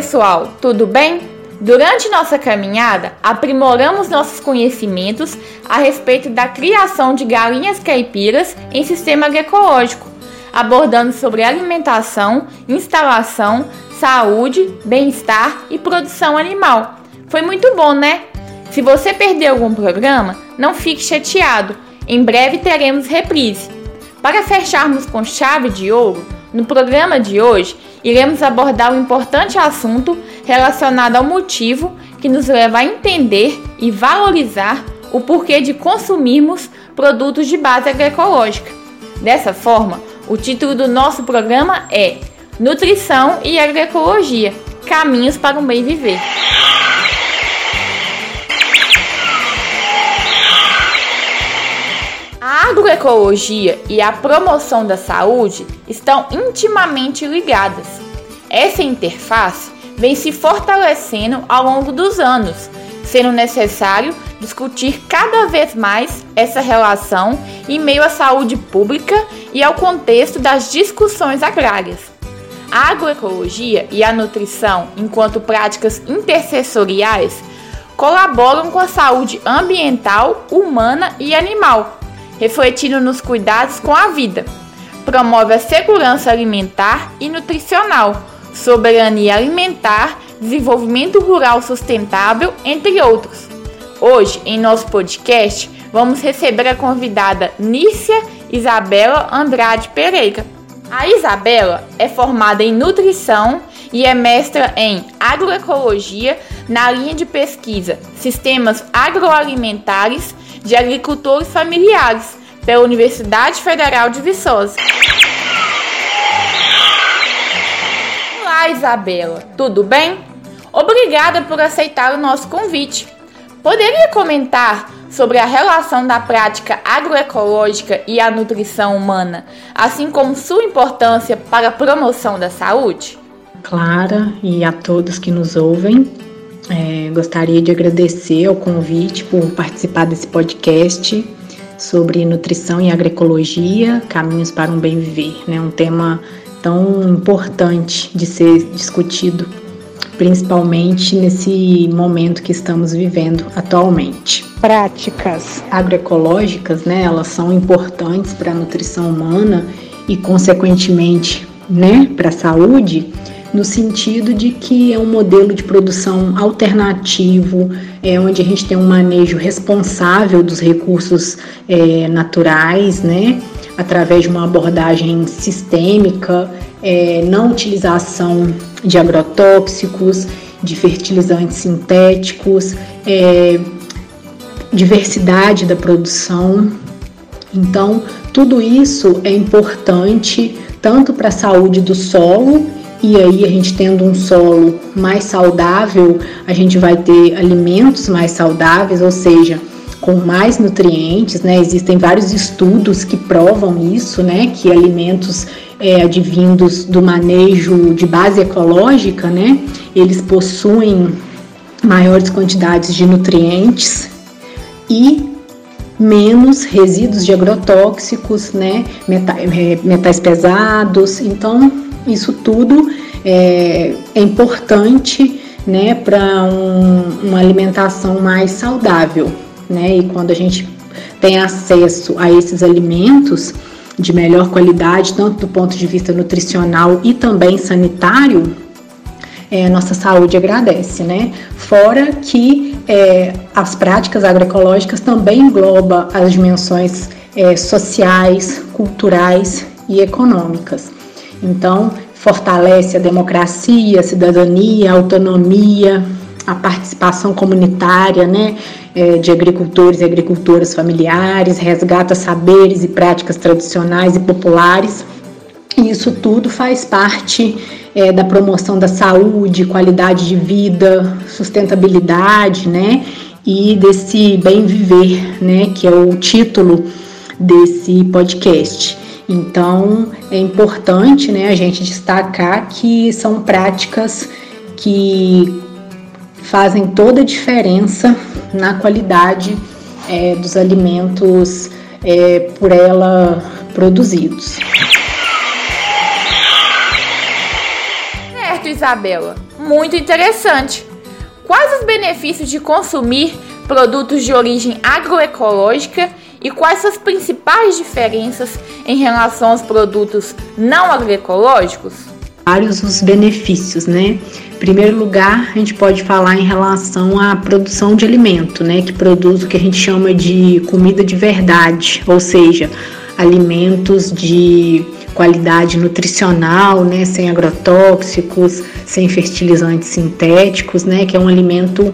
pessoal, tudo bem? Durante nossa caminhada, aprimoramos nossos conhecimentos a respeito da criação de galinhas caipiras em sistema agroecológico, abordando sobre alimentação, instalação, saúde, bem-estar e produção animal. Foi muito bom, né? Se você perdeu algum programa, não fique chateado. Em breve teremos reprise. Para fecharmos com chave de ouro, no programa de hoje iremos abordar um importante assunto relacionado ao motivo que nos leva a entender e valorizar o porquê de consumirmos produtos de base agroecológica. Dessa forma, o título do nosso programa é Nutrição e Agroecologia Caminhos para um Bem Viver. Agroecologia e a promoção da saúde estão intimamente ligadas. Essa interface vem se fortalecendo ao longo dos anos, sendo necessário discutir cada vez mais essa relação em meio à saúde pública e ao contexto das discussões agrárias. A agroecologia e a nutrição, enquanto práticas intercessoriais, colaboram com a saúde ambiental, humana e animal refletindo nos cuidados com a vida. Promove a segurança alimentar e nutricional, soberania alimentar, desenvolvimento rural sustentável, entre outros. Hoje, em nosso podcast, vamos receber a convidada Nícia Isabela Andrade Pereira. A Isabela é formada em nutrição e é mestra em agroecologia na linha de pesquisa Sistemas Agroalimentares de Agricultores Familiares pela Universidade Federal de Viçosa. Olá, Isabela, tudo bem? Obrigada por aceitar o nosso convite. Poderia comentar sobre a relação da prática agroecológica e a nutrição humana, assim como sua importância para a promoção da saúde? Clara e a todos que nos ouvem, é, gostaria de agradecer o convite por participar desse podcast sobre nutrição e agroecologia, caminhos para um bem viver, né? Um tema tão importante de ser discutido, principalmente nesse momento que estamos vivendo atualmente. Práticas agroecológicas, né? Elas são importantes para a nutrição humana e, consequentemente, né, para a saúde no sentido de que é um modelo de produção alternativo, é, onde a gente tem um manejo responsável dos recursos é, naturais, né, através de uma abordagem sistêmica, é, não utilização de agrotóxicos, de fertilizantes sintéticos, é, diversidade da produção. Então, tudo isso é importante tanto para a saúde do solo e aí, a gente tendo um solo mais saudável, a gente vai ter alimentos mais saudáveis, ou seja, com mais nutrientes, né? Existem vários estudos que provam isso, né? Que alimentos é, advindos do manejo de base ecológica, né? Eles possuem maiores quantidades de nutrientes e menos resíduos de agrotóxicos, né? É, metais pesados. Então, isso tudo é, é importante né, para um, uma alimentação mais saudável. Né? E quando a gente tem acesso a esses alimentos de melhor qualidade, tanto do ponto de vista nutricional e também sanitário, é, nossa saúde agradece, né? Fora que é, as práticas agroecológicas também englobam as dimensões é, sociais, culturais e econômicas. Então, fortalece a democracia, a cidadania, a autonomia, a participação comunitária, né, é, de agricultores e agricultoras familiares, resgata saberes e práticas tradicionais e populares. Isso tudo faz parte é, da promoção da saúde, qualidade de vida, sustentabilidade, né, e desse bem viver, né, que é o título desse podcast. Então é importante né, a gente destacar que são práticas que fazem toda a diferença na qualidade é, dos alimentos é, por ela produzidos. Certo, Isabela, muito interessante. Quais os benefícios de consumir produtos de origem agroecológica e quais as principais diferenças em relação aos produtos não agroecológicos? Vários os benefícios, né? Em primeiro lugar, a gente pode falar em relação à produção de alimento, né? Que produz o que a gente chama de comida de verdade, ou seja, alimentos de qualidade nutricional, né, sem agrotóxicos, sem fertilizantes sintéticos, né, que é um alimento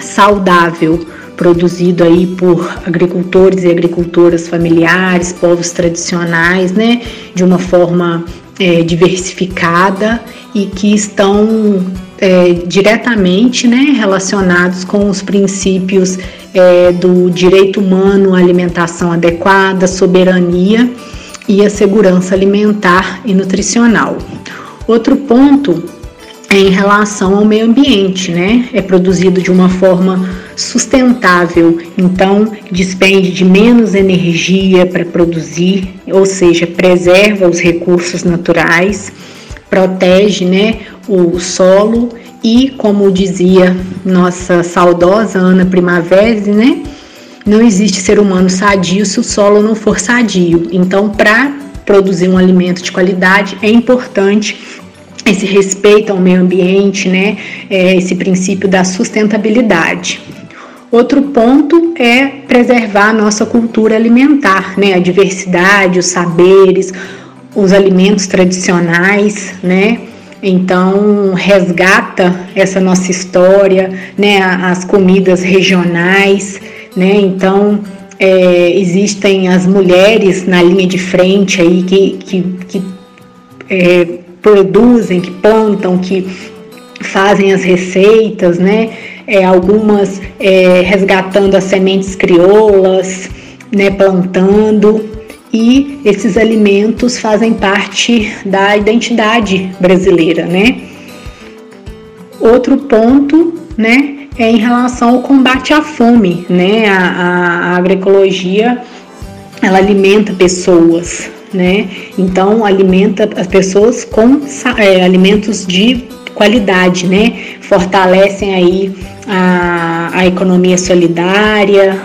saudável produzido aí por agricultores e agricultoras familiares, povos tradicionais, né, de uma forma é, diversificada e que estão é, diretamente né, relacionados com os princípios é, do direito humano à alimentação adequada, soberania e a segurança alimentar e nutricional. Outro ponto é em relação ao meio ambiente, né? É produzido de uma forma sustentável, então despende de menos energia para produzir, ou seja, preserva os recursos naturais, protege, né, o solo e, como dizia nossa saudosa Ana Primavera, né, não existe ser humano sadio se o solo não for sadio. Então, para produzir um alimento de qualidade, é importante esse respeito ao meio ambiente, né? É, esse princípio da sustentabilidade. Outro ponto é preservar a nossa cultura alimentar, né? A diversidade, os saberes, os alimentos tradicionais, né? Então resgata essa nossa história, né? As comidas regionais, né? Então é, existem as mulheres na linha de frente aí que, que, que é, produzem, que plantam, que fazem as receitas, né? É, algumas é, resgatando as sementes crioulas, né? Plantando e esses alimentos fazem parte da identidade brasileira, né? Outro ponto, né? É em relação ao combate à fome, né? A, a, a agroecologia ela alimenta pessoas, né? Então alimenta as pessoas com é, alimentos de qualidade, né? Fortalecem aí a, a economia solidária,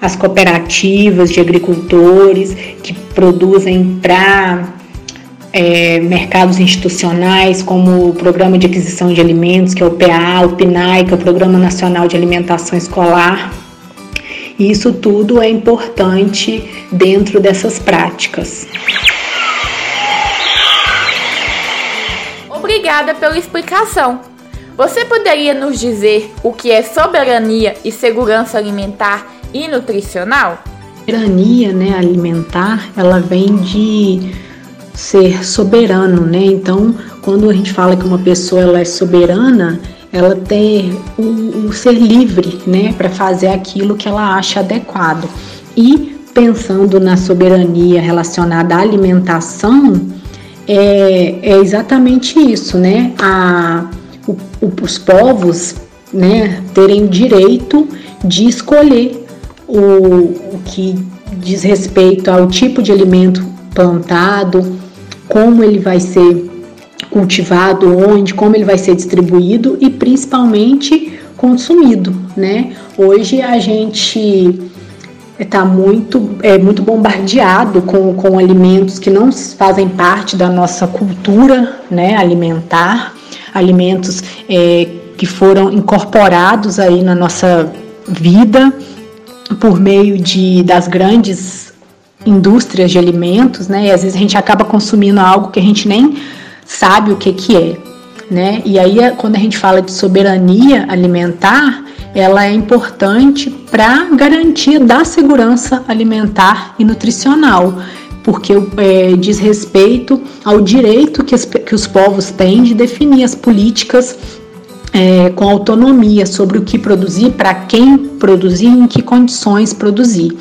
as cooperativas de agricultores que produzem para é, mercados institucionais, como o Programa de Aquisição de Alimentos, que é o PA, o PNAE, que é o Programa Nacional de Alimentação Escolar. E isso tudo é importante dentro dessas práticas. Obrigada pela explicação. Você poderia nos dizer o que é soberania e segurança alimentar e nutricional? Soberania né, alimentar, ela vem de ser soberano, né? Então, quando a gente fala que uma pessoa ela é soberana, ela tem o, o ser livre, né, para fazer aquilo que ela acha adequado. E pensando na soberania relacionada à alimentação, é, é exatamente isso, né? A, o, os povos, né, terem direito de escolher o, o que diz respeito ao tipo de alimento plantado, como ele vai ser cultivado, onde, como ele vai ser distribuído e principalmente consumido, né? Hoje a gente está muito, é, muito bombardeado com, com alimentos que não fazem parte da nossa cultura né, alimentar, alimentos é, que foram incorporados aí na nossa vida por meio de, das grandes indústrias de alimentos, né? E às vezes a gente acaba consumindo algo que a gente nem sabe o que, que é, né? E aí quando a gente fala de soberania alimentar, ela é importante para garantia da segurança alimentar e nutricional, porque é, diz respeito ao direito que, as, que os povos têm de definir as políticas é, com autonomia sobre o que produzir, para quem produzir, em que condições produzir.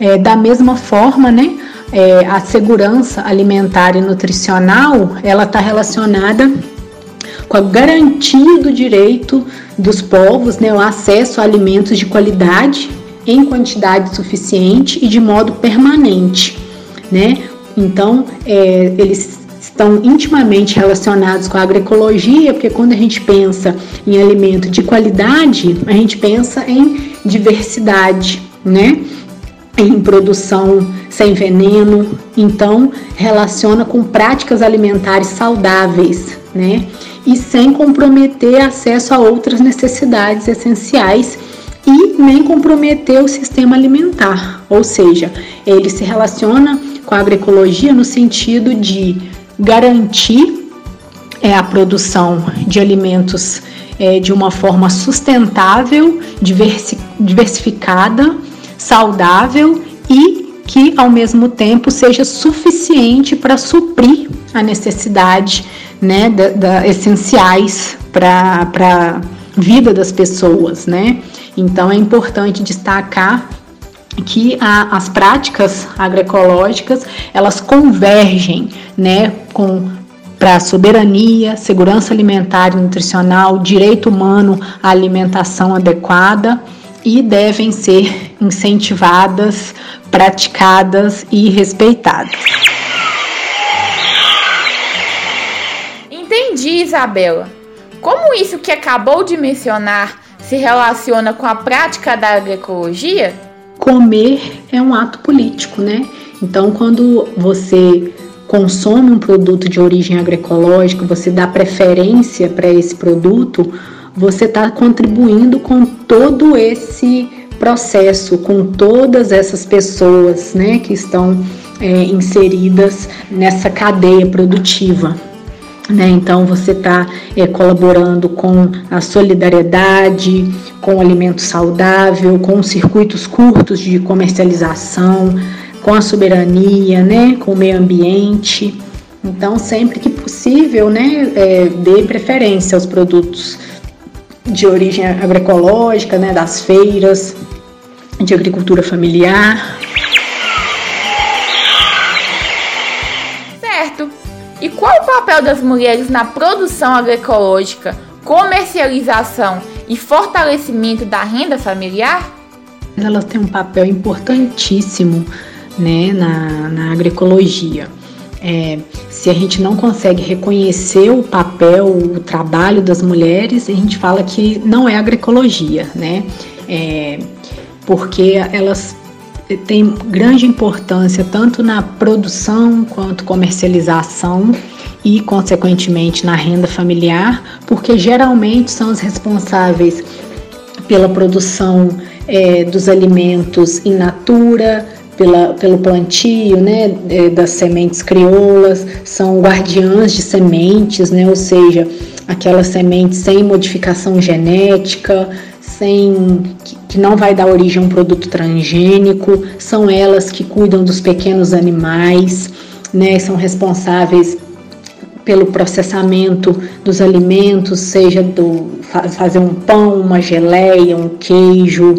É, da mesma forma, né, é, a segurança alimentar e nutricional ela está relacionada com a garantia do direito dos povos, né, o acesso a alimentos de qualidade em quantidade suficiente e de modo permanente, né? Então, é, eles estão intimamente relacionados com a agroecologia, porque quando a gente pensa em alimento de qualidade, a gente pensa em diversidade, né? Em produção sem veneno, então relaciona com práticas alimentares saudáveis, né? E sem comprometer acesso a outras necessidades essenciais e nem comprometer o sistema alimentar, ou seja, ele se relaciona com a agroecologia no sentido de garantir é, a produção de alimentos é, de uma forma sustentável, diversi diversificada, saudável e que ao mesmo tempo seja suficiente para suprir a necessidade né, da, da essenciais para a vida das pessoas, né? Então é importante destacar que a, as práticas agroecológicas elas convergem, né, com para soberania, segurança alimentar e nutricional, direito humano à alimentação adequada e devem ser incentivadas, praticadas e respeitadas. Entendi, Isabela. Como isso que acabou de mencionar se relaciona com a prática da agroecologia? Comer é um ato político, né? Então, quando você consome um produto de origem agroecológica, você dá preferência para esse produto, você está contribuindo com todo esse processo, com todas essas pessoas né, que estão é, inseridas nessa cadeia produtiva. Né? Então você está é, colaborando com a solidariedade, com o alimento saudável, com circuitos curtos de comercialização, com a soberania, né, com o meio ambiente. Então, sempre que possível, né, é, dê preferência aos produtos de origem agroecológica, né, das feiras de agricultura familiar. Qual o papel das mulheres na produção agroecológica, comercialização e fortalecimento da renda familiar? Elas têm um papel importantíssimo né, na, na agroecologia. É, se a gente não consegue reconhecer o papel, o trabalho das mulheres, a gente fala que não é agroecologia, né? É, porque elas têm grande importância tanto na produção quanto comercialização e, consequentemente, na renda familiar, porque geralmente são as responsáveis pela produção é, dos alimentos in natura, pela, pelo plantio né, é, das sementes crioulas, são guardiãs de sementes, né, ou seja, aquelas sementes sem modificação genética, sem que, que não vai dar origem a um produto transgênico, são elas que cuidam dos pequenos animais, né, são responsáveis pelo processamento dos alimentos, seja do fazer um pão, uma geleia, um queijo,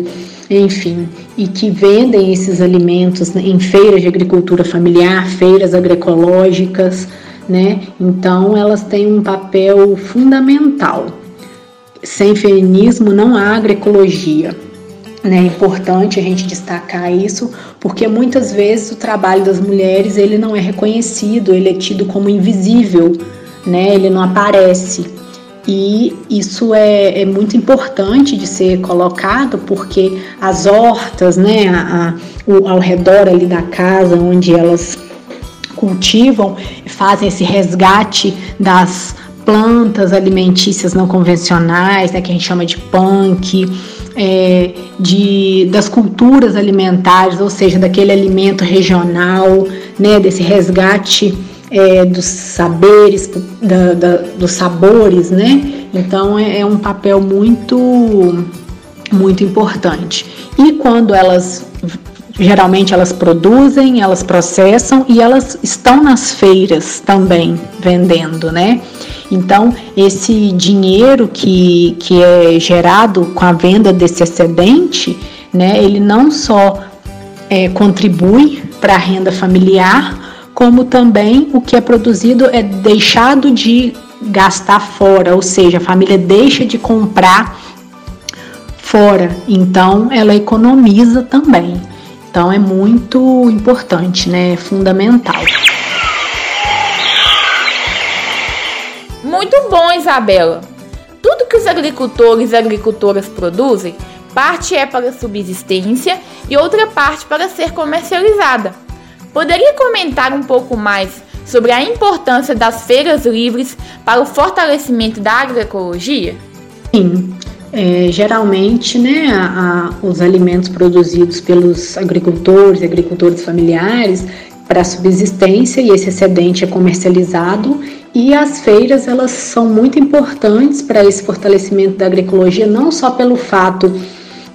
enfim, e que vendem esses alimentos em feiras de agricultura familiar, feiras agroecológicas, né? Então elas têm um papel fundamental. Sem feminismo não há agroecologia. Né? É importante a gente destacar isso, porque muitas vezes o trabalho das mulheres ele não é reconhecido, ele é tido como invisível, né? Ele não aparece. E isso é, é, muito importante de ser colocado porque as hortas, né, a, a, o, ao redor ali da casa onde elas cultivam, fazem esse resgate das plantas alimentícias não convencionais, né, que a gente chama de punk, é, de, das culturas alimentares, ou seja, daquele alimento regional, né, desse resgate é, dos saberes, da, da, dos sabores, né? Então é, é um papel muito, muito importante. E quando elas geralmente elas produzem, elas processam e elas estão nas feiras também vendendo, né? Então, esse dinheiro que, que é gerado com a venda desse excedente, né, ele não só é, contribui para a renda familiar, como também o que é produzido é deixado de gastar fora, ou seja, a família deixa de comprar fora, então ela economiza também. Então é muito importante, né? É fundamental. Muito bom, Isabela. Tudo que os agricultores e agricultoras produzem, parte é para subsistência e outra parte para ser comercializada. Poderia comentar um pouco mais sobre a importância das feiras livres para o fortalecimento da agroecologia? Sim, é, geralmente, né, a, a, os alimentos produzidos pelos agricultores e agricultores familiares para subsistência e esse excedente é comercializado e as feiras elas são muito importantes para esse fortalecimento da agroecologia, não só pelo fato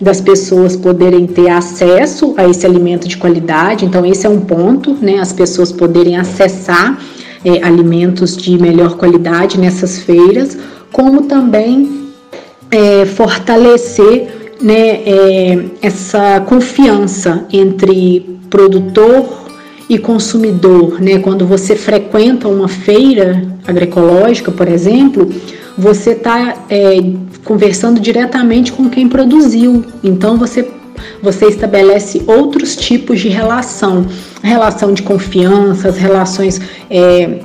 das pessoas poderem ter acesso a esse alimento de qualidade. Então, esse é um ponto, né? As pessoas poderem acessar é, alimentos de melhor qualidade nessas feiras, como também é, fortalecer né, é, essa confiança entre produtor e consumidor, né? Quando você frequenta uma feira agroecológica, por exemplo, você está é, conversando diretamente com quem produziu. Então você você estabelece outros tipos de relação, relação de confiança, as relações é,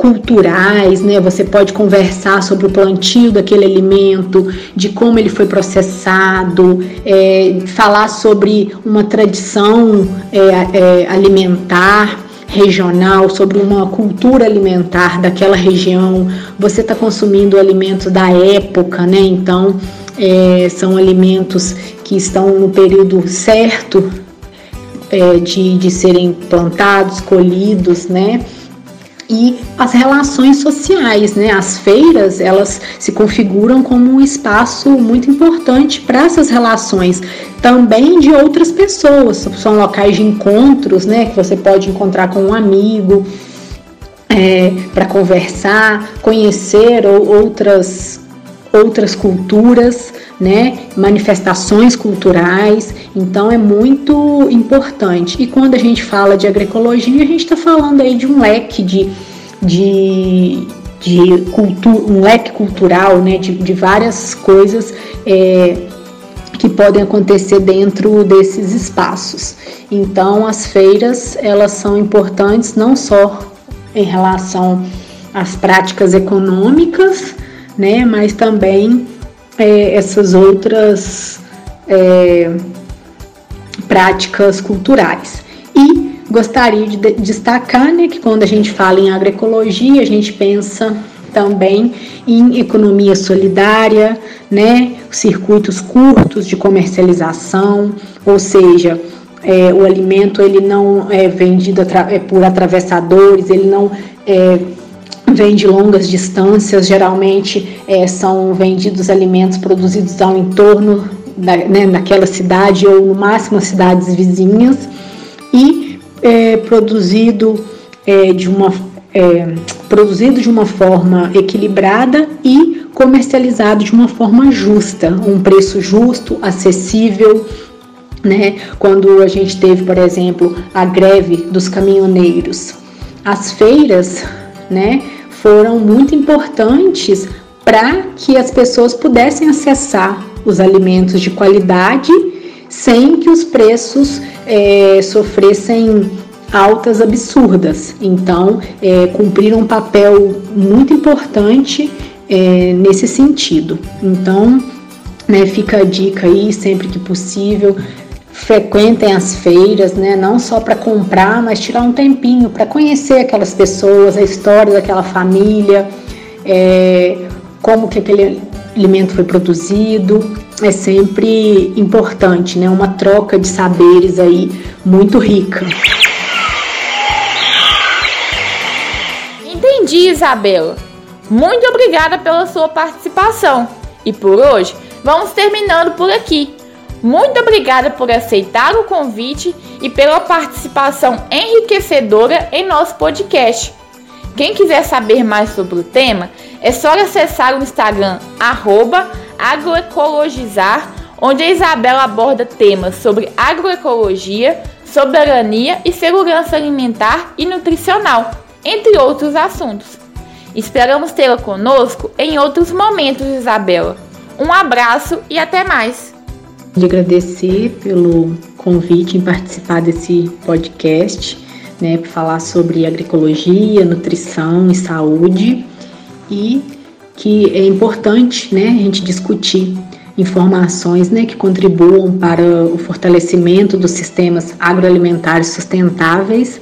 culturais, né? Você pode conversar sobre o plantio daquele alimento, de como ele foi processado, é, falar sobre uma tradição é, é, alimentar regional, sobre uma cultura alimentar daquela região. Você está consumindo alimentos da época, né? Então, é, são alimentos que estão no período certo é, de, de serem plantados, colhidos, né? E as relações sociais, né? As feiras, elas se configuram como um espaço muito importante para essas relações, também de outras pessoas. São locais de encontros, né? Que você pode encontrar com um amigo é, para conversar, conhecer ou outras outras culturas, né, manifestações culturais, então é muito importante. E quando a gente fala de agroecologia, a gente está falando aí de um leque de, de, de cultura, um leque cultural, né, de, de várias coisas é, que podem acontecer dentro desses espaços. Então, as feiras elas são importantes não só em relação às práticas econômicas, né, mas também é, essas outras é, práticas culturais. E gostaria de destacar né, que quando a gente fala em agroecologia, a gente pensa também em economia solidária, né, circuitos curtos de comercialização, ou seja, é, o alimento ele não é vendido é, por atravessadores, ele não é vem de longas distâncias, geralmente é, são vendidos alimentos produzidos ao entorno da, né, daquela cidade ou no máximo cidades vizinhas e é, produzido é, de uma é, produzido de uma forma equilibrada e comercializado de uma forma justa, um preço justo, acessível, né? Quando a gente teve, por exemplo, a greve dos caminhoneiros, as feiras, né? Foram muito importantes para que as pessoas pudessem acessar os alimentos de qualidade sem que os preços é, sofressem altas absurdas. Então, é, cumpriram um papel muito importante é, nesse sentido. Então, né, fica a dica aí, sempre que possível, frequentem as feiras, né? Não só para comprar, mas tirar um tempinho para conhecer aquelas pessoas, a história daquela família, é, como que aquele alimento foi produzido. É sempre importante, né? Uma troca de saberes aí muito rica. Entendi, Isabela. Muito obrigada pela sua participação. E por hoje, vamos terminando por aqui. Muito obrigada por aceitar o convite e pela participação enriquecedora em nosso podcast. Quem quiser saber mais sobre o tema, é só acessar o Instagram agroecologizar, onde a Isabela aborda temas sobre agroecologia, soberania e segurança alimentar e nutricional, entre outros assuntos. Esperamos tê-la conosco em outros momentos, Isabela. Um abraço e até mais! De agradecer pelo convite em participar desse podcast, né, para falar sobre agroecologia, nutrição e saúde. e que é importante né, a gente discutir informações né, que contribuam para o fortalecimento dos sistemas agroalimentares sustentáveis,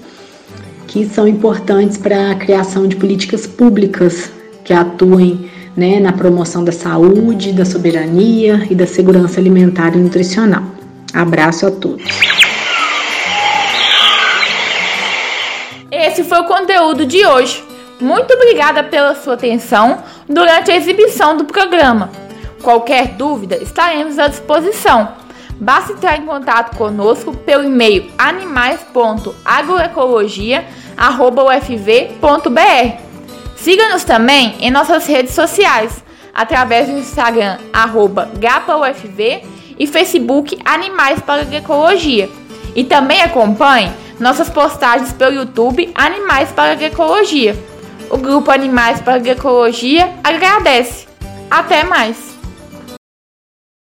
que são importantes para a criação de políticas públicas que atuem né, na promoção da saúde, da soberania e da segurança alimentar e nutricional. Abraço a todos. Esse foi o conteúdo de hoje. Muito obrigada pela sua atenção durante a exibição do programa. Qualquer dúvida, estaremos à disposição. Basta entrar em contato conosco pelo e-mail animais.agroecologia.ufv.br. Siga-nos também em nossas redes sociais, através do Instagram GapaUFV e Facebook Animais para Agroecologia. E também acompanhe nossas postagens pelo YouTube Animais para Agroecologia. O grupo Animais para Agroecologia agradece. Até mais!